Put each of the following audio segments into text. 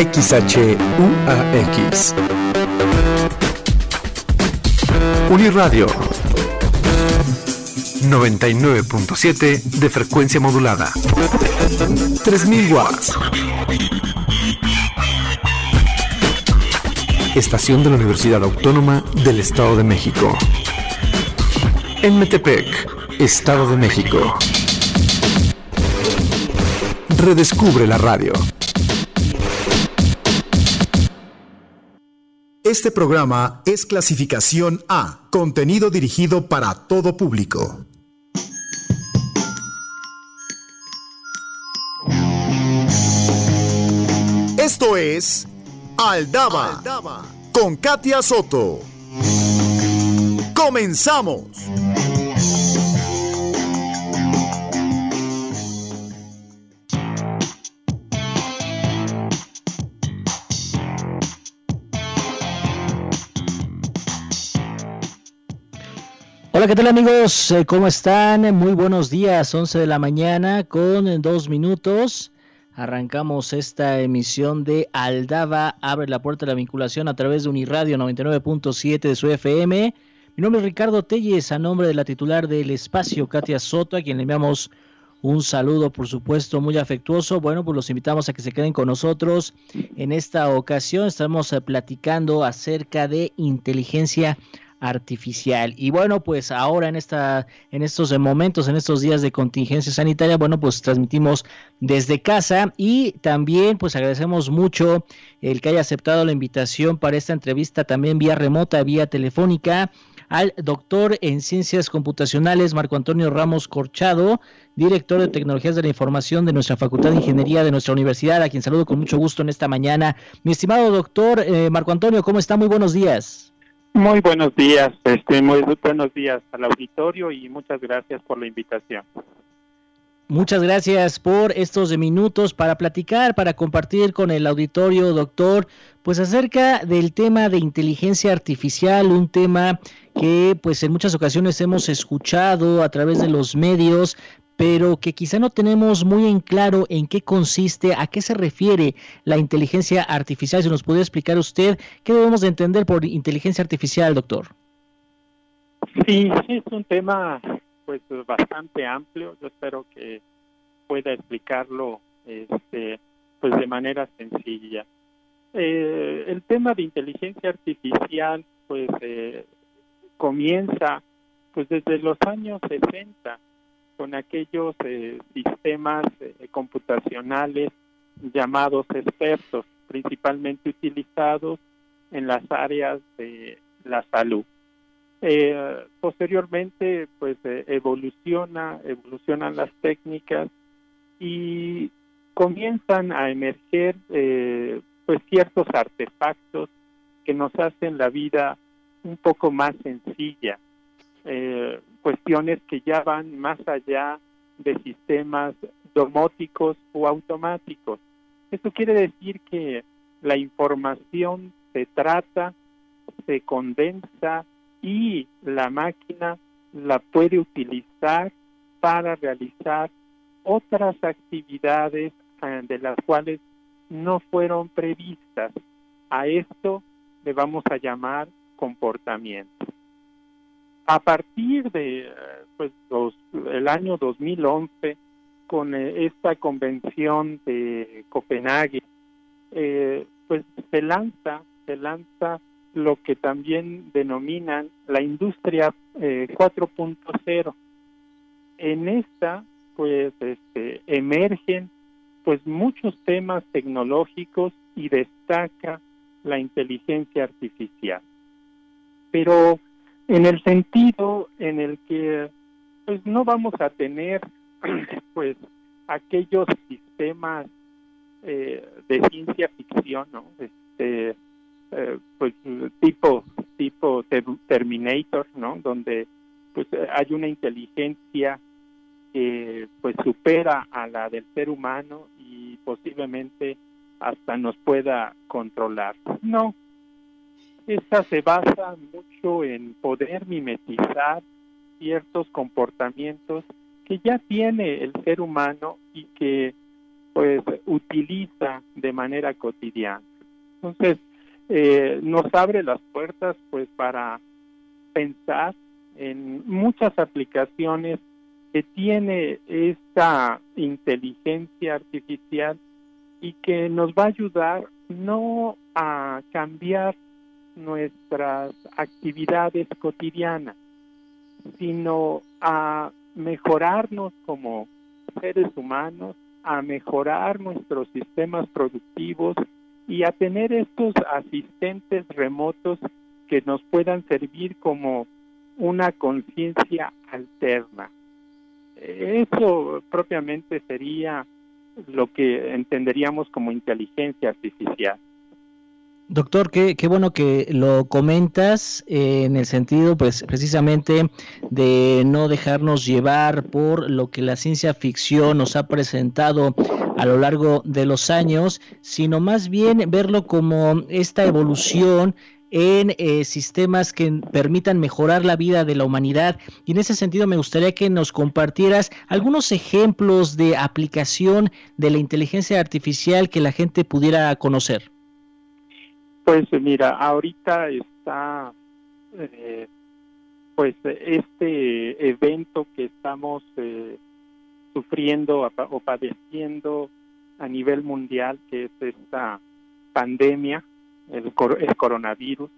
XHUAX. Uniradio 99.7 de frecuencia modulada. 3000 watts. Estación de la Universidad Autónoma del Estado de México. En Metepec, Estado de México. Redescubre la radio. Este programa es clasificación A, contenido dirigido para todo público. Esto es Aldaba, con Katia Soto. Comenzamos. Hola, ¿qué tal amigos? Eh, ¿Cómo están? Muy buenos días, 11 de la mañana con dos minutos. Arrancamos esta emisión de Aldaba, abre la puerta de la vinculación a través de Uniradio 99.7 de su FM. Mi nombre es Ricardo Telles, a nombre de la titular del espacio, Katia Soto, a quien le enviamos un saludo, por supuesto, muy afectuoso. Bueno, pues los invitamos a que se queden con nosotros. En esta ocasión estamos eh, platicando acerca de inteligencia artificial. Y bueno, pues ahora en esta en estos momentos, en estos días de contingencia sanitaria, bueno, pues transmitimos desde casa y también pues agradecemos mucho el que haya aceptado la invitación para esta entrevista también vía remota, vía telefónica al doctor en ciencias computacionales Marco Antonio Ramos Corchado, director de tecnologías de la información de nuestra Facultad de Ingeniería de nuestra universidad, a quien saludo con mucho gusto en esta mañana. Mi estimado doctor eh, Marco Antonio, ¿cómo está? Muy buenos días. Muy buenos días, este, muy buenos días al auditorio y muchas gracias por la invitación. Muchas gracias por estos minutos para platicar, para compartir con el auditorio, doctor, pues acerca del tema de inteligencia artificial, un tema que pues en muchas ocasiones hemos escuchado a través de los medios, pero que quizá no tenemos muy en claro en qué consiste, a qué se refiere la inteligencia artificial. Si nos pudiera explicar usted qué debemos de entender por inteligencia artificial, doctor. Sí, es un tema pues bastante amplio. Yo espero que pueda explicarlo este, pues de manera sencilla. Eh, el tema de inteligencia artificial pues eh, comienza pues desde los años 60 con aquellos eh, sistemas eh, computacionales llamados expertos, principalmente utilizados en las áreas de la salud. Eh, posteriormente, pues evoluciona, evolucionan las técnicas y comienzan a emerger pues ciertos artefactos que nos hacen la vida un poco más sencilla. Eh, cuestiones que ya van más allá de sistemas domóticos o automáticos. Esto quiere decir que la información se trata, se condensa y la máquina la puede utilizar para realizar otras actividades eh, de las cuales no fueron previstas. A esto le vamos a llamar comportamiento. A partir de pues, el año 2011, con eh, esta convención de Copenhague, eh, pues se lanza, se lanza lo que también denominan la industria 4.0. Eh, en esta, pues, este, emergen pues muchos temas tecnológicos y destaca la inteligencia artificial. Pero en el sentido en el que pues no vamos a tener pues aquellos sistemas eh, de ciencia ficción no este eh, pues tipo tipo Terminator no donde pues hay una inteligencia que pues supera a la del ser humano y posiblemente hasta nos pueda controlar. No esta se basa mucho en poder mimetizar ciertos comportamientos que ya tiene el ser humano y que pues utiliza de manera cotidiana. Entonces, eh, nos abre las puertas pues para pensar en muchas aplicaciones que tiene esta inteligencia artificial y que nos va a ayudar no a cambiar nuestras actividades cotidianas, sino a mejorarnos como seres humanos, a mejorar nuestros sistemas productivos y a tener estos asistentes remotos que nos puedan servir como una conciencia alterna. Eso propiamente sería lo que entenderíamos como inteligencia artificial. Doctor, qué, bueno que lo comentas eh, en el sentido, pues, precisamente de no dejarnos llevar por lo que la ciencia ficción nos ha presentado a lo largo de los años, sino más bien verlo como esta evolución en eh, sistemas que permitan mejorar la vida de la humanidad. Y en ese sentido me gustaría que nos compartieras algunos ejemplos de aplicación de la inteligencia artificial que la gente pudiera conocer. Pues mira, ahorita está eh, pues este evento que estamos eh, sufriendo o padeciendo a nivel mundial, que es esta pandemia, el, el coronavirus.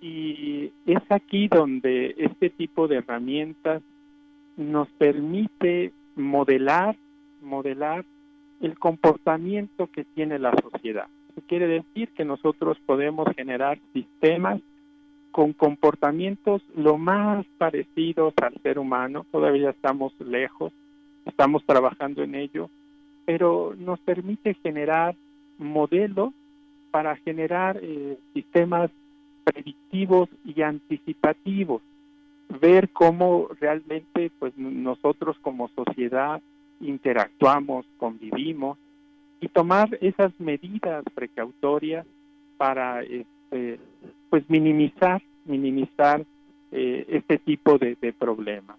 Y es aquí donde este tipo de herramientas nos permite modelar, modelar el comportamiento que tiene la sociedad quiere decir que nosotros podemos generar sistemas con comportamientos lo más parecidos al ser humano, todavía estamos lejos, estamos trabajando en ello, pero nos permite generar modelos para generar eh, sistemas predictivos y anticipativos, ver cómo realmente pues nosotros como sociedad interactuamos, convivimos y tomar esas medidas precautorias para este, pues minimizar minimizar eh, este tipo de, problemas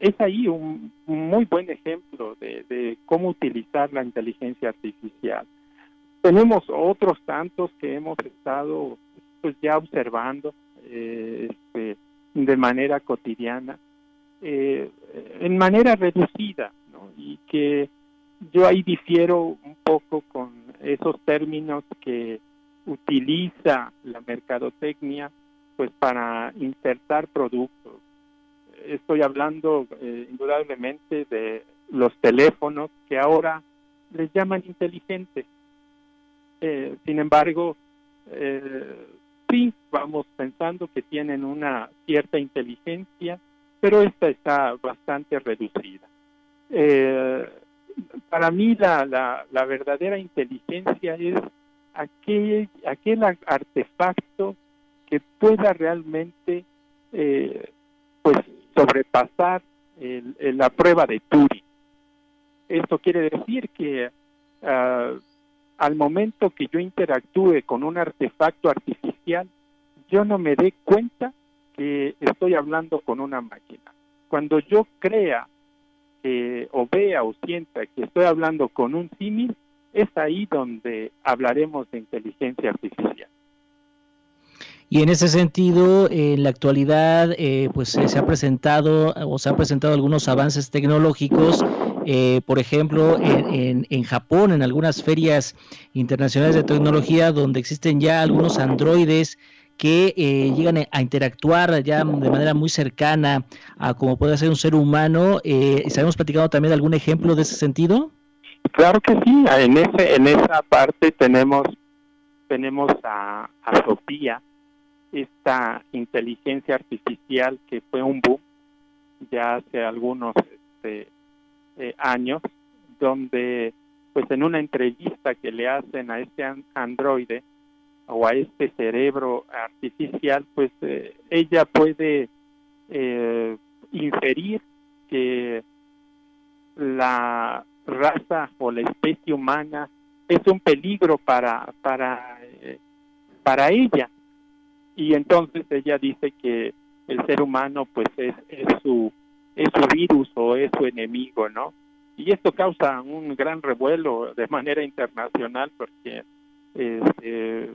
es ahí un, muy buen ejemplo de, cómo utilizar la inteligencia artificial tenemos otros tantos que hemos estado pues ya observando eh, este, de manera cotidiana eh, en manera reducida ¿no? y que yo ahí difiero un poco con esos términos que utiliza la mercadotecnia pues para insertar productos. Estoy hablando eh, indudablemente de los teléfonos que ahora les llaman inteligentes. Eh, sin embargo, eh, sí, vamos pensando que tienen una cierta inteligencia, pero esta está bastante reducida. Eh, para mí la, la, verdadera inteligencia es aquel, aquel artefacto que pueda realmente eh, pues sobrepasar la prueba de Turing. Esto quiere decir que ah, al momento que yo interactúe con un artefacto artificial, yo no me dé cuenta que estoy hablando con una máquina. Cuando yo crea o vea o sienta que estoy hablando con un símil, es ahí donde hablaremos de inteligencia artificial. Y en ese sentido, en la actualidad, eh, pues se ha presentado o se han presentado algunos avances tecnológicos, eh, por ejemplo, en, en, Japón, en algunas ferias internacionales de tecnología, donde existen ya algunos androides que eh, llegan a interactuar ya de manera muy cercana a como puede ser un ser humano. Eh, ¿Sabemos platicado también algún ejemplo de ese sentido? Claro que sí, en ese en esa parte tenemos tenemos a, a Sofía, esta inteligencia artificial que fue un boom ya hace algunos este, eh, años, donde pues en una entrevista que le hacen a este androide, o a este cerebro artificial, pues eh, ella puede eh, inferir que la raza o la especie humana es un peligro para para eh, para ella. Y entonces ella dice que el ser humano pues es, es su es su virus o es su enemigo no y esto causa un gran revuelo de manera internacional porque este,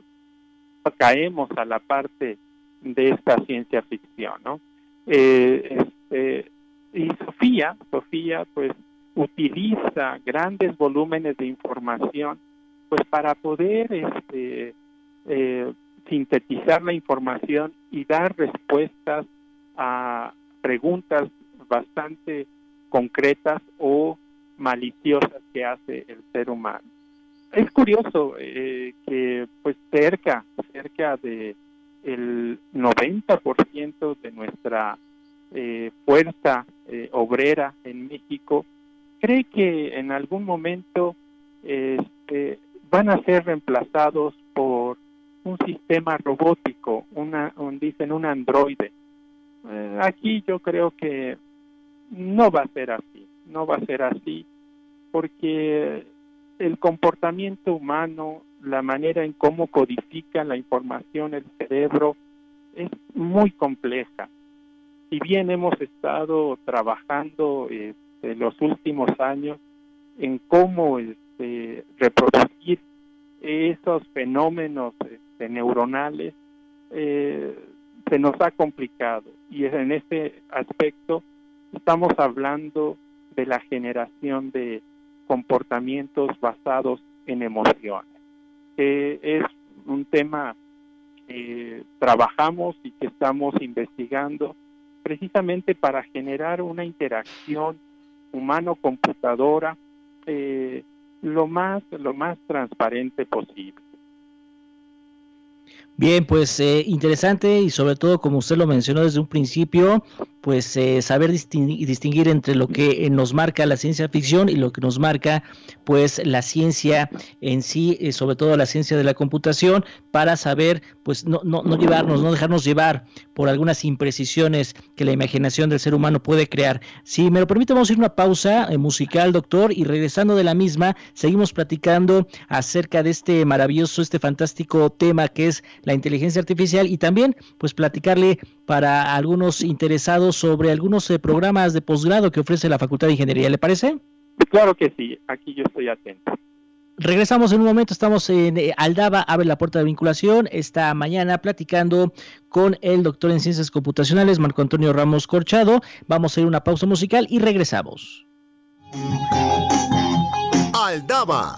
caemos a la parte de esta ciencia ficción, ¿no? Eh, este, y Sofía, Sofía, pues utiliza grandes volúmenes de información, pues para poder este, eh, sintetizar la información y dar respuestas a preguntas bastante concretas o maliciosas que hace el ser humano. Es curioso eh, que pues cerca, cerca de el 90% de nuestra eh, fuerza eh, obrera en México cree que en algún momento este, van a ser reemplazados por un sistema robótico, una, dicen un androide. Eh, aquí yo creo que no va a ser así, no va a ser así, porque el comportamiento humano, la manera en cómo codifica la información el cerebro, es muy compleja. Si bien hemos estado trabajando en este, los últimos años en cómo este, reproducir esos fenómenos este, neuronales, eh, se nos ha complicado. Y en este aspecto estamos hablando de la generación de comportamientos basados en emociones, es un tema que trabajamos y que estamos investigando precisamente para generar una interacción humano-computadora eh, lo más lo más transparente posible. Bien, pues eh, interesante y sobre todo, como usted lo mencionó desde un principio, pues eh, saber distinguir, entre lo que eh, nos marca la ciencia ficción y lo que nos marca pues la ciencia en sí, sobre todo la ciencia de la computación, para saber pues no, no, no llevarnos, no dejarnos llevar por algunas imprecisiones que la imaginación del ser humano puede crear. Si me lo permite, vamos a ir a una pausa musical, doctor, y regresando de la misma, seguimos platicando acerca de este maravilloso, este fantástico tema que es la inteligencia artificial y también pues platicarle para algunos interesados sobre algunos eh, programas de posgrado que ofrece la Facultad de Ingeniería. ¿Le parece? Claro que sí, aquí yo estoy atento. Regresamos en un momento, estamos en eh, Aldaba, abre la puerta de vinculación, esta mañana platicando con el doctor en ciencias computacionales, Marco Antonio Ramos Corchado. Vamos a ir a una pausa musical y regresamos. Aldaba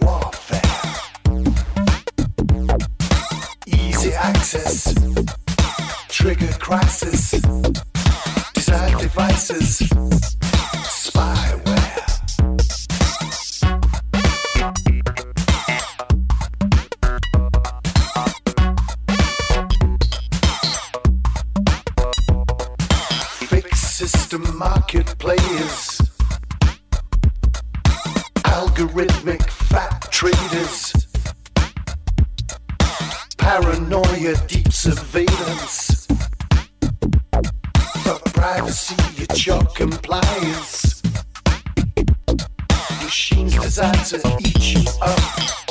warfare. Easy access, trigger crisis, desired devices, spyware. Fake system market players algorithmic Traitors, paranoia, deep surveillance. For privacy, your compliance. Machines designed to eat you up.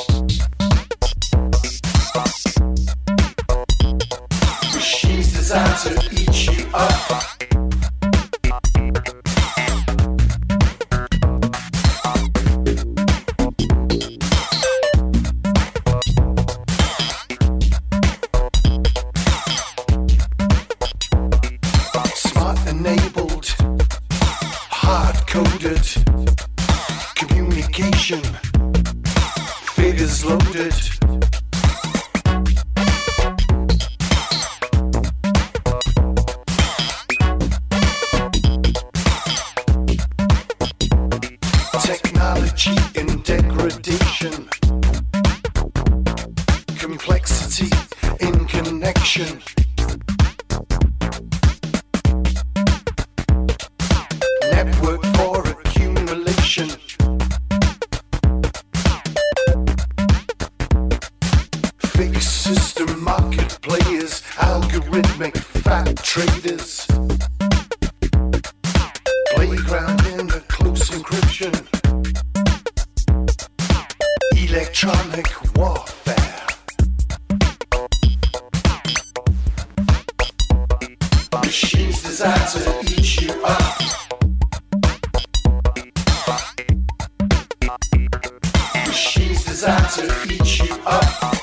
Designed to eat you up.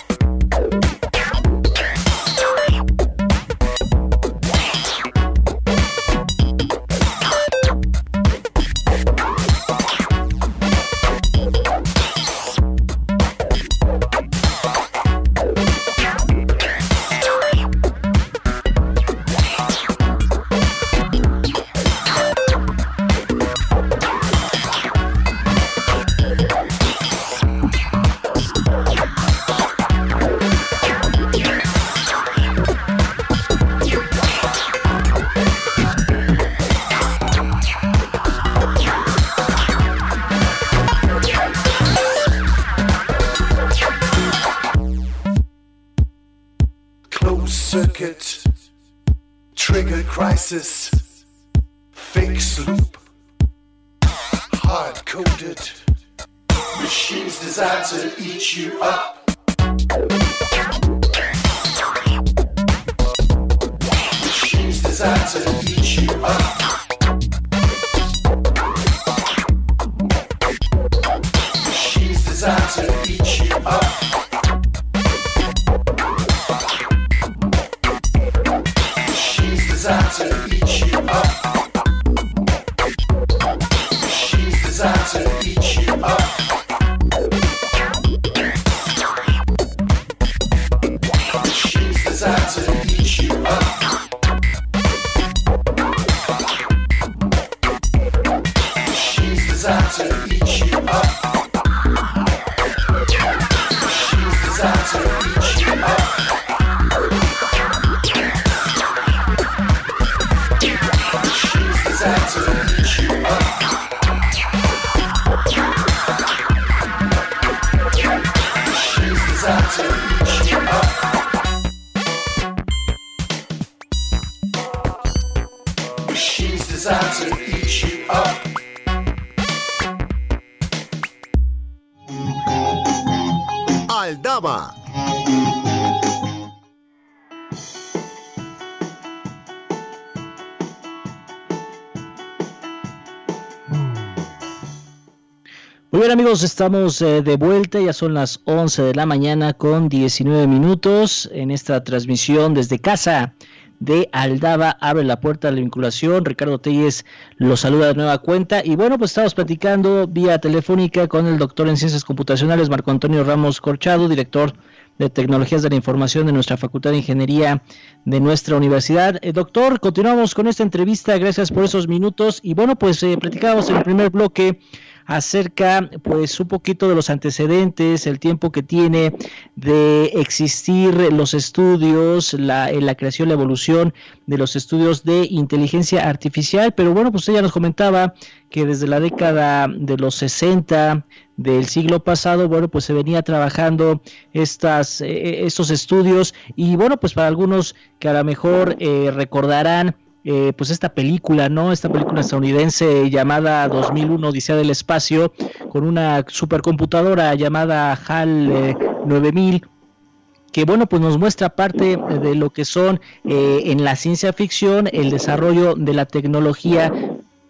Loop, hard coded, machines designed to eat you up. Amigos, estamos eh, de vuelta, ya son las 11 de la mañana con 19 minutos en esta transmisión desde casa de Aldaba, abre la puerta de la vinculación, Ricardo Telles los saluda de nueva cuenta y bueno, pues estamos platicando vía telefónica con el doctor en ciencias computacionales Marco Antonio Ramos Corchado, director de Tecnologías de la Información de nuestra Facultad de Ingeniería de nuestra universidad. Eh, doctor, continuamos con esta entrevista, gracias por esos minutos y bueno, pues eh, en el primer bloque acerca pues un poquito de los antecedentes, el tiempo que tiene de existir los estudios, la, eh, creación, la evolución de los estudios de inteligencia artificial, pero bueno, pues ella nos comentaba que desde la década de los 60 del siglo pasado, bueno, pues se venía trabajando estas, eh, estos estudios. Y bueno, pues para algunos que a lo mejor eh, recordarán eh, pues esta película, ¿no? Esta película estadounidense llamada 2001 Odisea del Espacio, con una supercomputadora llamada HAL eh, 9000 que bueno, pues nos muestra parte de lo que son eh, en la ciencia ficción el desarrollo de la tecnología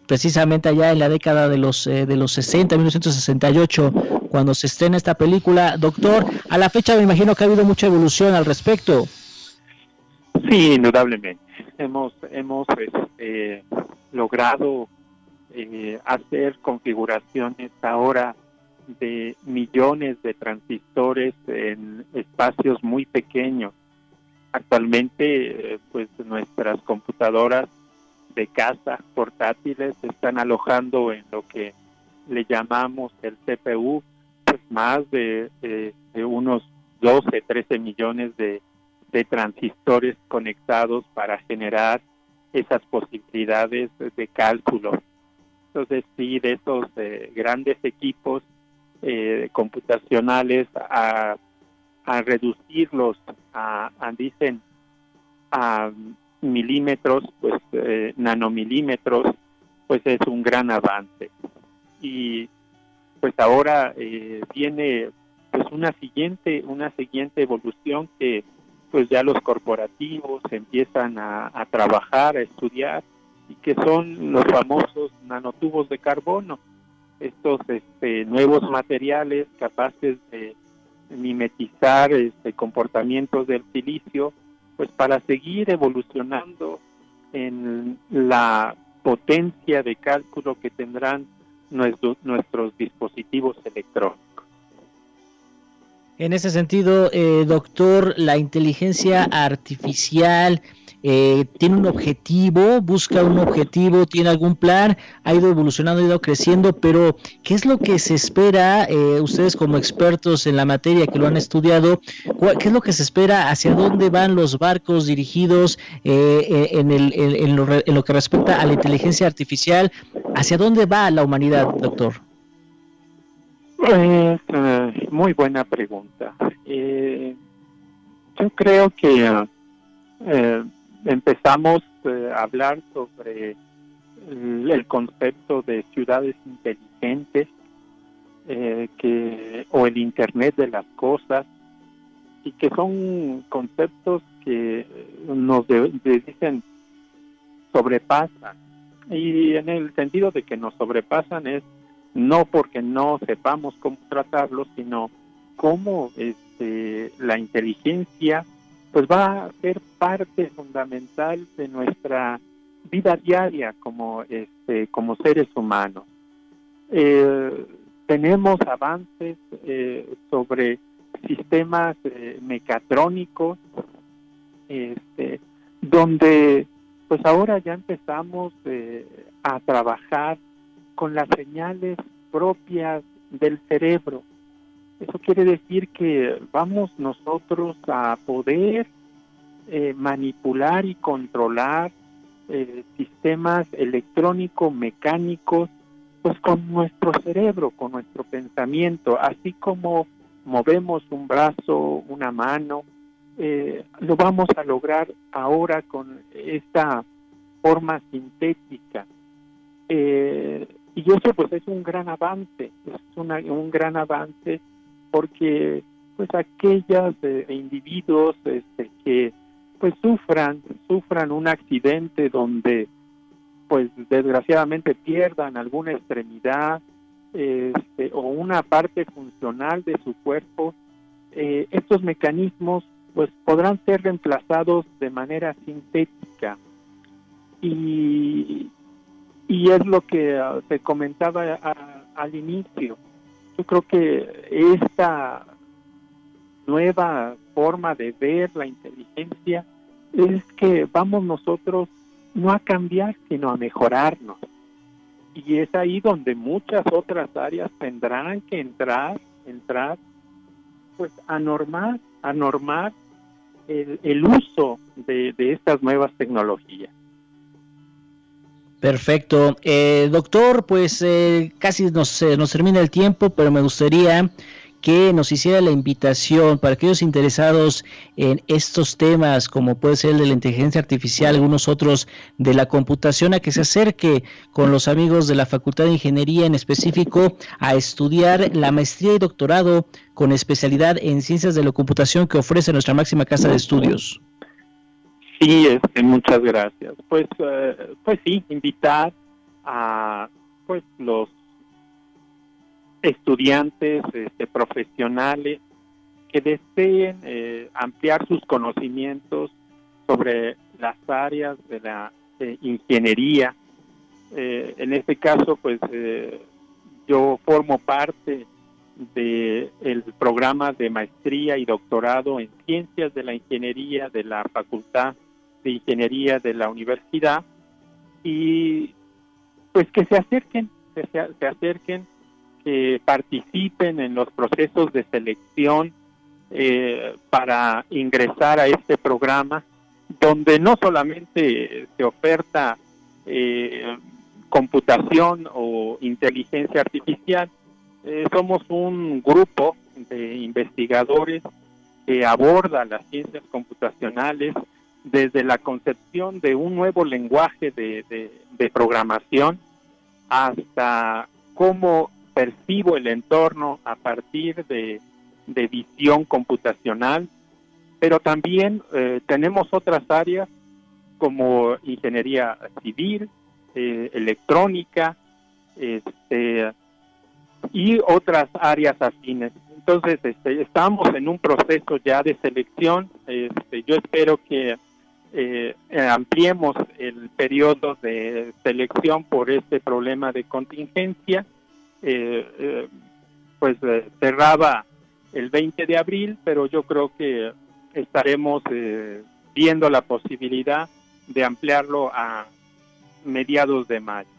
precisamente allá en la década de los eh, de los 60, 1968, cuando se estrena esta película. Doctor, a la fecha me imagino que ha habido mucha evolución al respecto. Sí, indudablemente. Hemos, hemos este, logrado eh, hacer configuraciones ahora de millones de transistores en espacios muy pequeños. Actualmente, eh, pues nuestras computadoras de casa portátiles están alojando en lo que le llamamos el CPU, pues más de, unos 12, 13 millones de, transistores conectados para generar esas posibilidades de cálculo. Entonces, sí, de esos eh, grandes equipos eh, computacionales a, reducirlos a, dicen, a milímetros, pues eh, nanomilímetros, pues es un gran avance. Y pues ahora eh, viene pues una siguiente, una siguiente evolución que pues ya los corporativos empiezan a, trabajar, a estudiar, y que son los famosos nanotubos de carbono, estos este, nuevos materiales capaces de mimetizar este, comportamientos del silicio, pues para seguir evolucionando en la potencia de cálculo que tendrán nuestros, nuestros dispositivos electrónicos. En ese sentido, eh, doctor, la inteligencia artificial eh, tiene un objetivo, busca un objetivo, tiene algún plan, ha ido evolucionando, ha ido creciendo, pero ¿qué es lo que se espera, eh, ustedes como expertos en la materia que lo han estudiado, qué es lo que se espera, hacia dónde van los barcos dirigidos eh, en, el, en, lo, en lo que respecta a la inteligencia artificial? ¿Hacia dónde va la humanidad, doctor? Pues, muy buena pregunta. yo creo que empezamos eh, a hablar sobre el, concepto de ciudades inteligentes eh, que o el internet de las cosas y que son conceptos que nos dicen sobrepasan y en el sentido de que nos sobrepasan es no porque no sepamos cómo tratarlos sino cómo este, la inteligencia pues va a ser parte fundamental de nuestra vida diaria como este como seres humanos. Eh, tenemos avances eh, sobre sistemas eh, mecatrónicos este, donde pues ahora ya empezamos a trabajar con las señales propias del cerebro eso quiere decir que vamos nosotros a poder eh, manipular y controlar eh, sistemas electrónico-mecánicos, pues con nuestro cerebro, con nuestro pensamiento, así como movemos un brazo, una mano, eh, lo vamos a lograr ahora con esta forma sintética. Y eso pues es un gran avance, es un gran avance porque pues aquellos eh, individuos este, que pues sufran sufran un accidente donde pues desgraciadamente pierdan alguna extremidad este, o una parte funcional de su cuerpo eh, estos mecanismos pues podrán ser reemplazados de manera sintética. Y, y es lo que uh, se comentaba al inicio yo creo que esta nueva forma de ver la inteligencia es que vamos nosotros no a cambiar, sino a mejorarnos. Y es ahí donde muchas otras áreas tendrán que entrar, entrar, pues a normar, a normar el, uso de estas nuevas tecnologías. Perfecto. Eh, doctor, pues eh, casi nos, nos termina el tiempo, pero me gustaría que nos hiciera la invitación para aquellos interesados en estos temas, como puede ser el de la inteligencia artificial, algunos otros de la computación, a que se acerque con los amigos de la Facultad de Ingeniería en específico a estudiar la maestría y doctorado con especialidad en ciencias de la computación que ofrece nuestra máxima casa de estudios. Sí, este, muchas gracias. Pues, eh, pues sí, invitar a pues los estudiantes este, profesionales que deseen eh, ampliar sus conocimientos sobre las áreas de la ingeniería. Eh, en este caso, pues yo formo parte de el programa de maestría y doctorado en ciencias de la ingeniería de la Facultad de Ingeniería de la Universidad y pues que se acerquen, que se, acerquen, que participen en los procesos de selección eh, para ingresar a este programa, donde no solamente se oferta eh, computación o inteligencia artificial, eh, somos un grupo de investigadores que aborda las ciencias computacionales desde la concepción de un nuevo lenguaje de, programación hasta cómo percibo el entorno a partir de, visión computacional, pero también eh, tenemos otras áreas como ingeniería civil, eh, electrónica, este, y otras áreas afines. Entonces, este, estamos en un proceso ya de selección. Este, yo espero que eh, ampliemos el periodo de selección por este problema de contingencia. Eh, eh, pues cerraba el 20 de abril, pero yo creo que estaremos viendo la posibilidad de ampliarlo a mediados de mayo.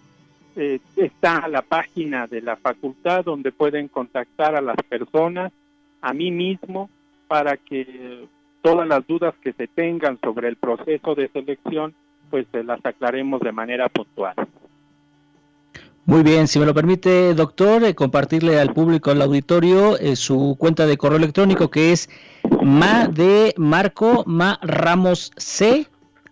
Eh, está la página de la facultad donde pueden contactar a las personas, a mí mismo, para que todas las dudas que se tengan sobre el proceso de selección, pues se las aclaremos de manera puntual. Muy bien, si me lo permite, doctor, eh, compartirle al público, al auditorio, eh, su cuenta de correo electrónico que es ma de marco ma ramos c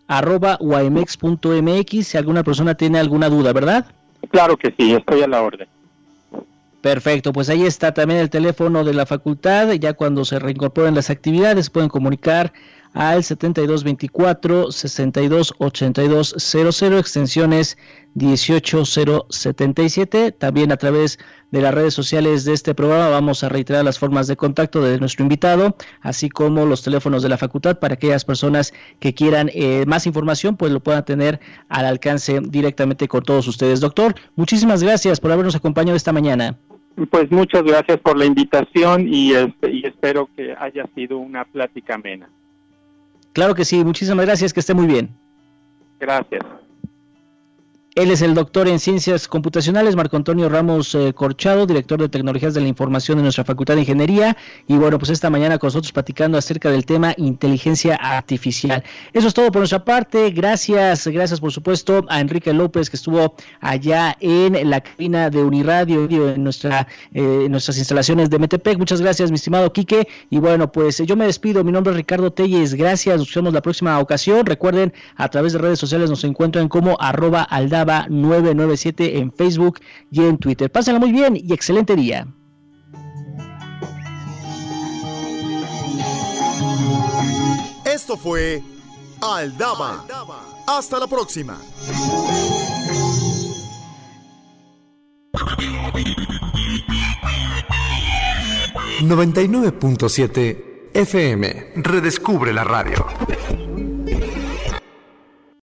arroba mx si alguna persona tiene alguna duda, ¿verdad? Claro que sí, estoy a la orden. Perfecto, pues ahí está también el teléfono de la facultad. Ya cuando se reincorporen las actividades pueden comunicar al 7224 628200 extensiones 18077. También a través de las redes sociales de este programa vamos a reiterar las formas de contacto de nuestro invitado, así como los teléfonos de la facultad para aquellas personas que quieran eh, más información, pues lo puedan tener al alcance directamente con todos ustedes. Doctor, muchísimas gracias por habernos acompañado esta mañana. Pues muchas gracias por la invitación y, este, y espero que haya sido una plática amena. Claro que sí, muchísimas gracias, que esté muy bien. Gracias. Él es el doctor en ciencias computacionales, Marco Antonio Ramos eh, Corchado, director de tecnologías de la información de nuestra Facultad de Ingeniería. Y bueno, pues esta mañana con nosotros platicando acerca del tema inteligencia artificial. Eso es todo por nuestra parte. Gracias, gracias por supuesto a Enrique López que estuvo allá en la cabina de Uniradio, en, eh, nuestras instalaciones de Metepec. Muchas gracias, mi estimado Quique. Y bueno, pues yo me despido. Mi nombre es Ricardo Telles. Gracias. Nos vemos la próxima ocasión. Recuerden, a través de redes sociales nos encuentran como arroba aldab 997 en Facebook y en Twitter. Pásenla muy bien y excelente día. Esto fue Aldaba. Hasta la próxima. ...99.7 FM. Redescubre la radio.